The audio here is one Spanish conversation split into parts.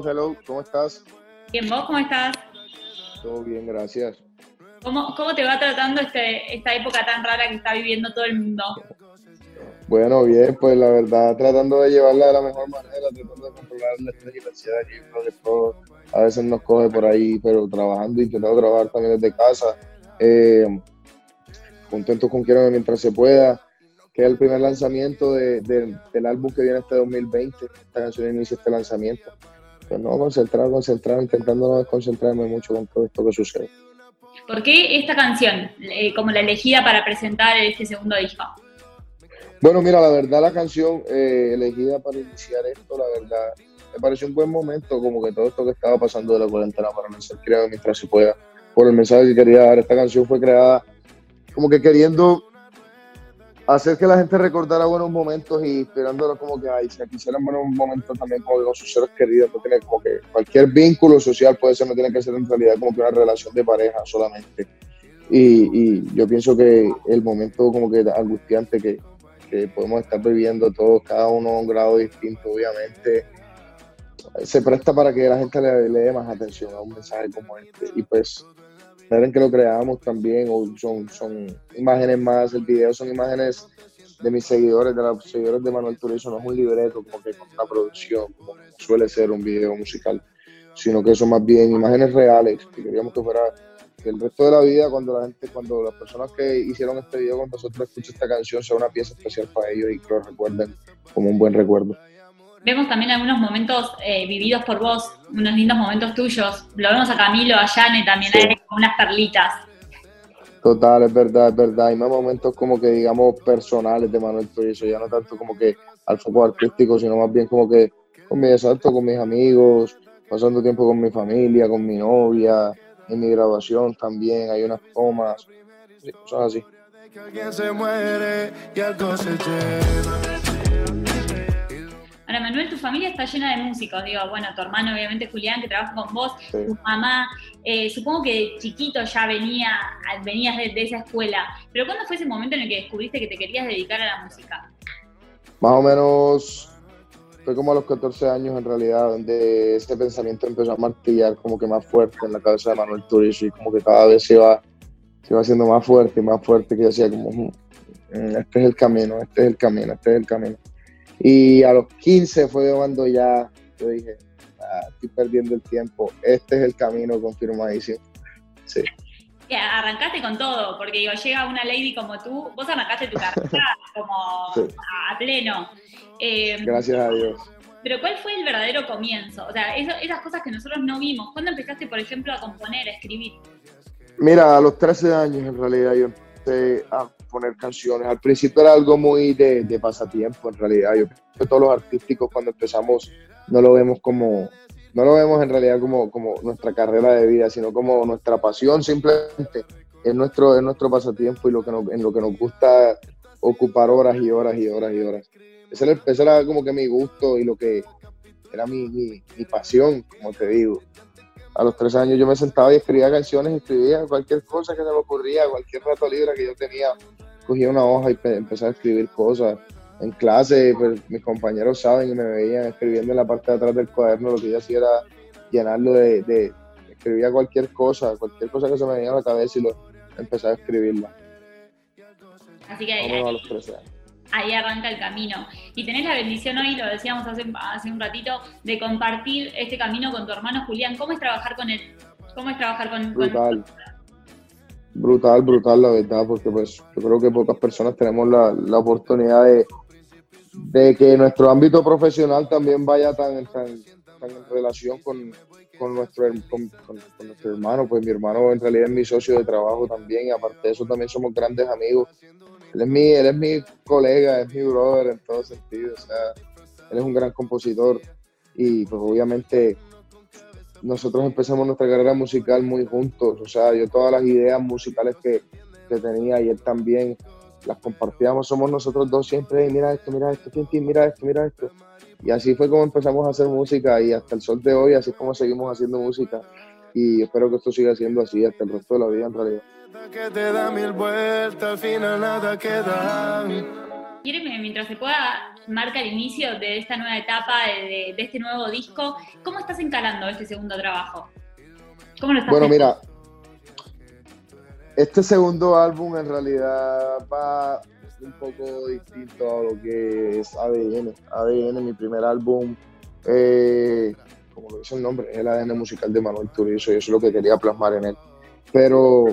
Hello, ¿cómo estás? Bien, ¿vos cómo estás? Todo bien, gracias. ¿Cómo, cómo te va tratando este, esta época tan rara que está viviendo todo el mundo? Bueno, bien, pues la verdad, tratando de llevarla de la mejor manera, tratando de controlar el estrés y la ansiedad, creo que todo a veces nos coge por ahí, pero trabajando, intentando trabajar también desde casa, eh, contentos con quiero mientras se pueda, que es el primer lanzamiento de, de, del álbum que viene este 2020, esta canción inicia este lanzamiento. No, concentrado, concentrado, intentando no desconcentrarme mucho con todo esto que sucede. ¿Por qué esta canción eh, como la elegida para presentar este segundo disco? Bueno, mira, la verdad la canción eh, elegida para iniciar esto, la verdad, me pareció un buen momento, como que todo esto que estaba pasando de la cuarentena para no ser creado mientras se pueda, por el mensaje que quería dar. Esta canción fue creada como que queriendo hacer que la gente recordara buenos momentos y esperándolo como que, ay, si quisieran buenos momentos también como con sus seres queridos, no tiene como que cualquier vínculo social puede ser, no tiene que ser en realidad como que una relación de pareja solamente. Y, y yo pienso que el momento como que angustiante que, que podemos estar viviendo todos, cada uno a un grado distinto, obviamente, se presta para que la gente le, le, dé más atención a un mensaje como este. Y pues, saben que lo creamos también, o son, son imágenes más, el video son imágenes de mis seguidores, de los seguidores de Manuel Turizo, no es un libreto como que con una producción, como suele ser un video musical, sino que son más bien imágenes reales, que queríamos que fuera el resto de la vida, cuando la gente, cuando las personas que hicieron este video con nosotros escuchen esta canción, sea una pieza especial para ellos y que lo recuerden como un buen recuerdo. Vemos también algunos momentos eh, vividos por vos, unos lindos momentos tuyos. Lo vemos a Camilo, a Yane también, sí. hay unas perlitas. Total, es verdad, es verdad. Hay más momentos como que, digamos, personales de Manuel Turizo, ya no tanto como que al foco artístico, sino más bien como que con mi exacto, con mis amigos, pasando tiempo con mi familia, con mi novia, en mi grabación también hay unas tomas, cosas así. Ahora, Manuel, tu familia está llena de músicos, digo, bueno, tu hermano obviamente Julián, que trabaja con vos, sí. tu mamá, eh, supongo que de chiquito ya venía, venías de, de, esa escuela, pero ¿cuándo fue ese momento en el que descubriste que te querías dedicar a la música? Más o menos fue como a los 14 años en realidad, donde ese pensamiento empezó a martillar como que más fuerte en la cabeza de Manuel Turizo y como que cada vez se iba, se iba haciendo más fuerte y más fuerte, que yo decía como, mm, este es el camino, este es el camino, este es el camino. Y a los 15 fue cuando ya yo dije, ah, estoy perdiendo el tiempo, este es el camino confirmadísimo. Sí. Arrancaste con todo, porque digo, llega una lady como tú, vos arrancaste tu carrera como sí. a pleno. Eh, Gracias a Dios. Pero ¿cuál fue el verdadero comienzo? O sea, eso, esas cosas que nosotros no vimos. ¿Cuándo empezaste, por ejemplo, a componer, a escribir? Mira, a los 13 años en realidad yo empecé a poner canciones. Al principio era algo muy de, de pasatiempo en realidad. Yo creo que todos los artísticos cuando empezamos no lo vemos como, no lo vemos en realidad como, como nuestra carrera de vida, sino como nuestra pasión simplemente. Es nuestro, es nuestro pasatiempo y lo que nos, en lo que nos gusta ocupar horas y horas y horas y horas. Ese era, ese era como que mi gusto y lo que era mi, mi, mi, pasión, como te digo. A los tres años yo me sentaba y escribía canciones, escribía cualquier cosa que se me ocurría, cualquier rato libre que yo tenía, cogía una hoja y empezaba a escribir cosas. En clase, pues mis compañeros saben y me veían escribiendo en la parte de atrás del cuaderno, lo que yo hacía era llenarlo de, de escribía cualquier cosa, cualquier cosa que se me venía a la cabeza y lo empezaba a escribirla. Así que ahí, a los 13 años ahí arranca el camino. Y tenés la bendición hoy, lo decíamos hace, hace un ratito, de compartir este camino con tu hermano Julián. ¿Cómo es trabajar con él? ¿Cómo es trabajar con, brutal. Con... Brutal, brutal, la verdad, porque pues yo creo que pocas personas tenemos la, la oportunidad de, de, que nuestro ámbito profesional también vaya tan, tan, tan en relación con, con nuestro, con, con, con, nuestro hermano. Pues mi hermano en realidad es mi socio de trabajo también, y aparte de eso también somos grandes amigos él es mi, él es mi colega, es mi brother en todo sentido, o sea, él es un gran compositor y pues obviamente nosotros empezamos nuestra carrera musical muy juntos, o sea, yo todas las ideas musicales que, que tenía y él también las compartíamos, somos nosotros dos siempre, mira esto, mira esto, mira esto, mira esto. Y así fue como empezamos a hacer música y hasta el sol de hoy, así es como seguimos haciendo música. Y espero que esto siga siendo así hasta el resto de la vida en realidad que te da mil vueltas, al final nada queda. Quiere, mientras se pueda, marca el inicio de esta nueva etapa, de, este nuevo disco. ¿Cómo estás encarando este segundo trabajo? ¿Cómo lo estás Bueno, mira, este segundo álbum en realidad va un poco distinto a lo que es ADN. ADN, mi primer álbum, eh, como lo dice el nombre, es el ADN musical de Manuel Turizo y eso es lo que quería plasmar en él. Pero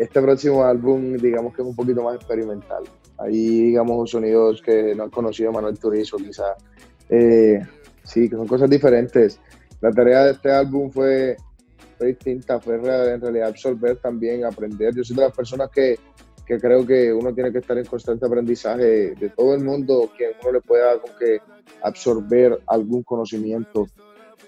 este próximo álbum, digamos que es un poquito más experimental. Ahí, digamos, sonidos que no han conocido Manuel Turizo, quizás. Eh, sí, que son cosas diferentes. La tarea de este álbum fue distinta, fue en realidad absorber también, aprender. Yo soy de las personas que, que creo que uno tiene que estar en constante aprendizaje de todo el mundo, que uno le pueda como que absorber algún conocimiento.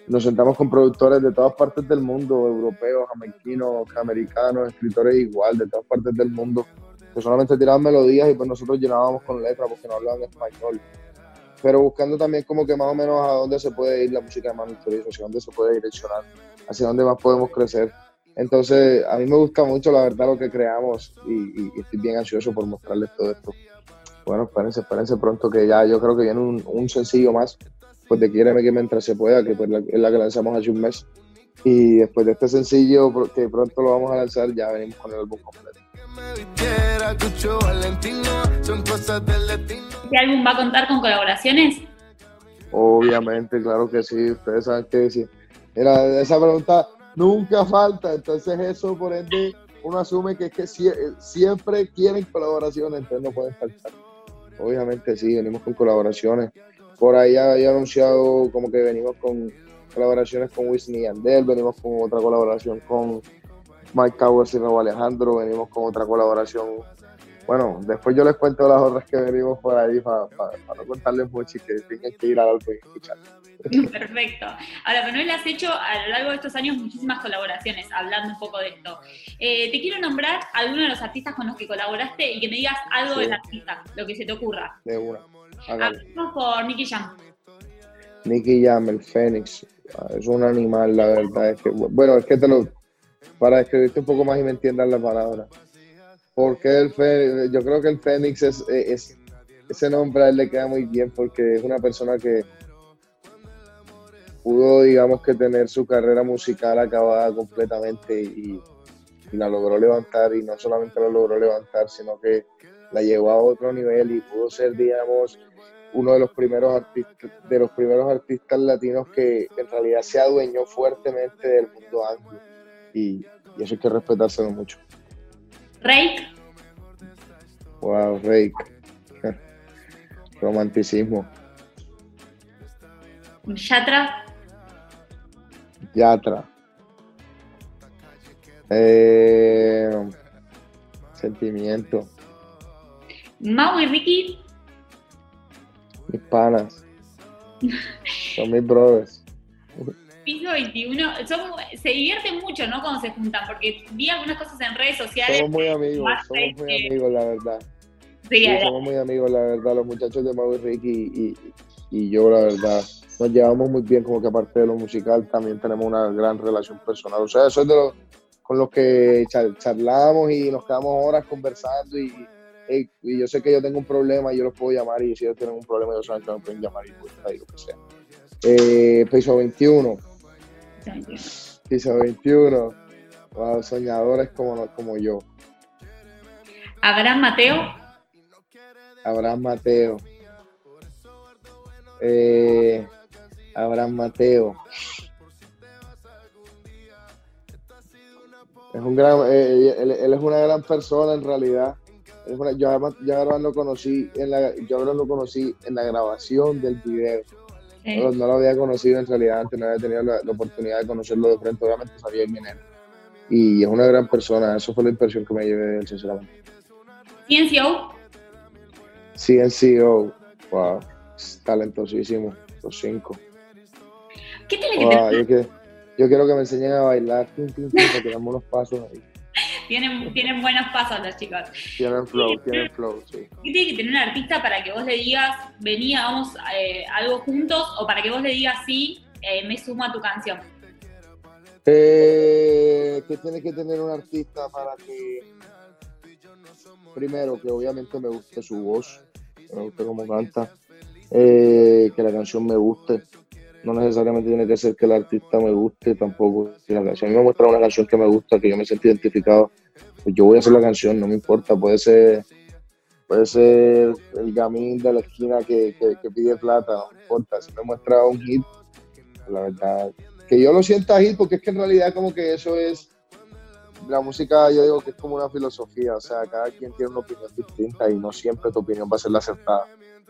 Nos sentamos con productores de todas partes del mundo, europeos, jamaiquinos, americanos, escritores igual, de todas partes del mundo, que solamente tiraban melodías y pues nosotros llenábamos con letras porque no hablaban español pero buscando también como que más o menos a dónde se puede ir la música de Manu Turizo, hacia dónde se puede direccionar, hacia dónde más podemos crecer. Entonces, a mí me gusta mucho, la verdad, lo que creamos y, estoy bien ansioso por mostrarles todo esto. Bueno, espérense, espérense pronto que ya yo creo que viene un, sencillo más, de Quiéreme que mientras se pueda, que pues es la que lanzamos hace un mes. Y después de este sencillo, que pronto lo vamos a lanzar, ya venimos con el álbum completo. ¿Este álbum va a contar con colaboraciones? Obviamente, claro que sí. Ustedes saben que sí. Mira, esa pregunta nunca falta. Entonces, eso por ende, uno asume que es que siempre quieren colaboraciones, entonces no pueden faltar. Obviamente, sí, venimos con colaboraciones. Por ahí había anunciado como que venimos con colaboraciones con Wisin y Yandel, venimos con otra colaboración con Mike Towers y Nuevo Alejandro, venimos con otra colaboración. Bueno, después yo les cuento las otras que venimos por ahí para, no contarles mucho y que tengan que ir a y escuchar. Perfecto. Ahora, Manuel, has hecho a lo largo de estos años muchísimas colaboraciones, hablando un poco de esto. Eh, te quiero nombrar algunos de los artistas con los que colaboraste y que me digas algo del artista, lo que se te ocurra. De una. Por Nicky Jam. Nicky Jam, el Fénix. Ah, es un animal, la verdad. Es que, bueno, es que te lo para describirte un poco más y me entiendan la palabra. Porque el Fénix, yo creo que el Fénix es, es, ese nombre a él le queda muy bien porque es una persona que pudo, digamos que tener su carrera musical acabada completamente y, la logró levantar y no solamente la logró levantar, sino que la llevó a otro nivel y pudo ser, digamos, uno de los primeros artistas, de los primeros artistas latinos que en realidad se adueñó fuertemente del mundo anglo y, eso hay que respetárselo mucho. Rake. Wow, Rake. Romanticismo. Yatra. Yatra. Eh, sentimiento. Mau y Ricky. Mis panas. Son mis brothers. Piso 21, se divierten mucho, ¿no? Cuando se juntan, porque vi algunas cosas en redes sociales. Somos muy amigos, somos muy amigos, la verdad. Sí, somos muy amigos, la verdad, los muchachos de Mau y Ricky y, yo, la verdad, nos llevamos muy bien, como que aparte de lo musical, también tenemos una gran relación personal. O sea, eso es de los con los que charlamos y nos quedamos horas conversando y, y, yo sé que yo tengo un problema y yo los puedo llamar y si ellos tienen un problema ellos saben que me pueden llamar y pues, ahí lo que sea. Eh, piso 21 Piso 21. Wow, soñadores como, como yo. Abraham Mateo. Abraham Mateo. Eh, Abraham Mateo. Es un gran, eh, él, es una gran persona en realidad. Yo además, yo lo conocí en la, yo lo conocí en la grabación del video no, lo había conocido en realidad antes, no había tenido la, oportunidad de conocerlo de frente, obviamente sabía quién era. Y es una gran persona, eso fue la impresión que me llevé de él, sinceramente. ¿CNCO? CNCO, wow, talentosísimo, los cinco. ¿Qué tiene que tener? Yo, quiero que me enseñen a bailar, que damos unos pasos ahí tienen, tienen buenos pasos los chicos. Tienen flow, tienen flow, sí. ¿Qué tiene que tener un artista para que vos le digas, vení, hagamos eh, algo juntos? O para que vos le digas, sí, eh, me sumo a tu canción. Eh, ¿Qué tiene que tener un artista para que, primero, que obviamente me guste su voz? me gusta cómo canta, eh, que la canción me guste. No necesariamente tiene que ser que el artista me guste tampoco. Si la canción a mí me muestra una canción que me gusta, que yo me siento identificado, pues yo voy a hacer la canción, no me importa. Puede ser, puede ser el gamín de la esquina que, que, pide plata, no me importa. Si me muestra un hit, la verdad, que yo lo sienta hit, porque es que en realidad como que eso es la música yo digo que es como una filosofía, o sea, cada quien tiene una opinión distinta y no siempre tu opinión va a ser la acertada.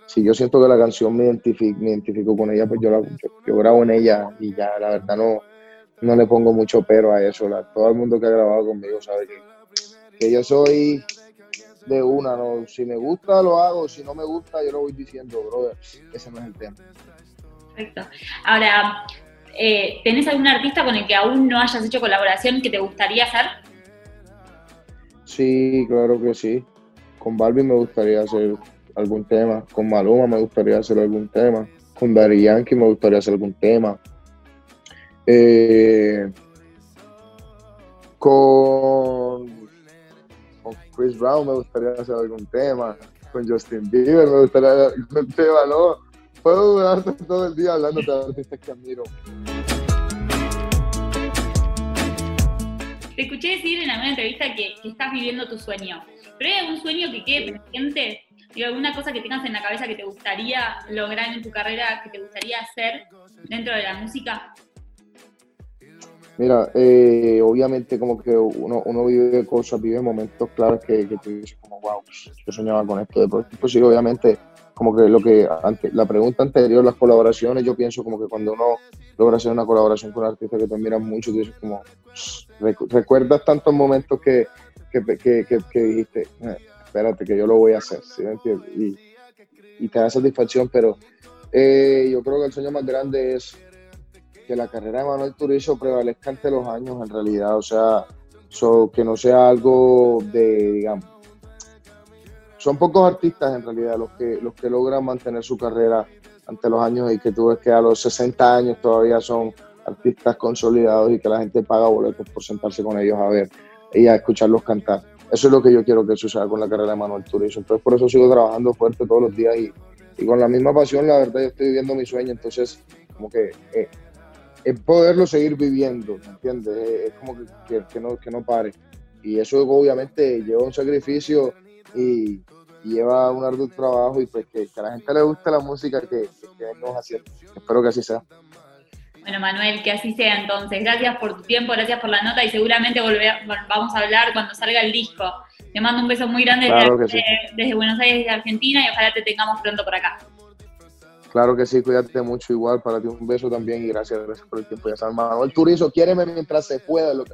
Si yo siento que la canción me identifico, me identifico con ella, pues yo, la, grabo en ella y ya, la verdad no, no le pongo mucho pero a eso. todo el mundo que ha grabado conmigo sabe que, que yo soy de una, ¿no? si me gusta lo hago, si no me gusta yo lo voy diciendo, brother, ese no es el tema. Perfecto. Ahora, eh, ¿tenés algún artista con el que aún no hayas hecho colaboración que te gustaría hacer? Sí, claro que sí. Con Barbie me gustaría hacer algún tema. Con Maluma me gustaría hacer algún tema. Con Daddy Yankee me gustaría hacer algún tema. Eh, con, Brown me gustaría hacer algún tema. Con Justin Bieber me gustaría hacer algún tema, ¿no? Puedo durarte todo el día hablando de artistas que admiro. Te escuché decir en alguna entrevista que, estás viviendo tu sueño. ¿Pero hay algún sueño que quede? ¿Hay alguna cosa que tengas en la cabeza que te gustaría lograr en tu carrera, que te gustaría hacer dentro de la música? Mira, eh, obviamente como que uno, uno vive cosas, vive momentos claros que, que tú dices como, wow, yo soñaba con esto. De pronto, sí, obviamente como que lo que la pregunta anterior, las colaboraciones, yo pienso como que cuando uno logra hacer una colaboración con un artista que te admiran mucho, tú dices como, recuerdas tantos momentos que, que, que, dijiste, eh, espérate que yo lo voy a hacer, ¿sí Y, y te da satisfacción, pero eh, yo creo que el sueño más grande es que la carrera de Manuel Turizo prevalezca ante los años en realidad, o sea, que no sea algo de, digamos, son pocos artistas en realidad los que, los que logran mantener su carrera ante los años y que tú ves que a los 60 años todavía son artistas consolidados y que la gente paga boletos por sentarse con ellos a ver y a escucharlos cantar. Eso es lo que yo quiero que suceda con la carrera de Manuel Turizo. Entonces por eso sigo trabajando fuerte todos los días y, y con la misma pasión, la verdad yo estoy viviendo mi sueño, entonces como que eh, es poderlo seguir viviendo, ¿me entiendes? Es, como que, que, no, que no pare. Y eso obviamente lleva un sacrificio y, lleva un arduo trabajo y pues que, a la gente le guste la música que, que venimos haciendo. Espero que así sea. Bueno, Manuel, que así sea entonces. Gracias por tu tiempo, gracias por la nota y seguramente volver, vamos a hablar cuando salga el disco. Te mando un beso muy grande desde, desde, Buenos Aires, desde Argentina y ojalá te tengamos pronto por acá. Claro que sí, cuídate mucho igual, para ti un beso también y gracias, gracias por el tiempo. Ya sabes, Manuel Turizo, quiéreme mientras se pueda lo que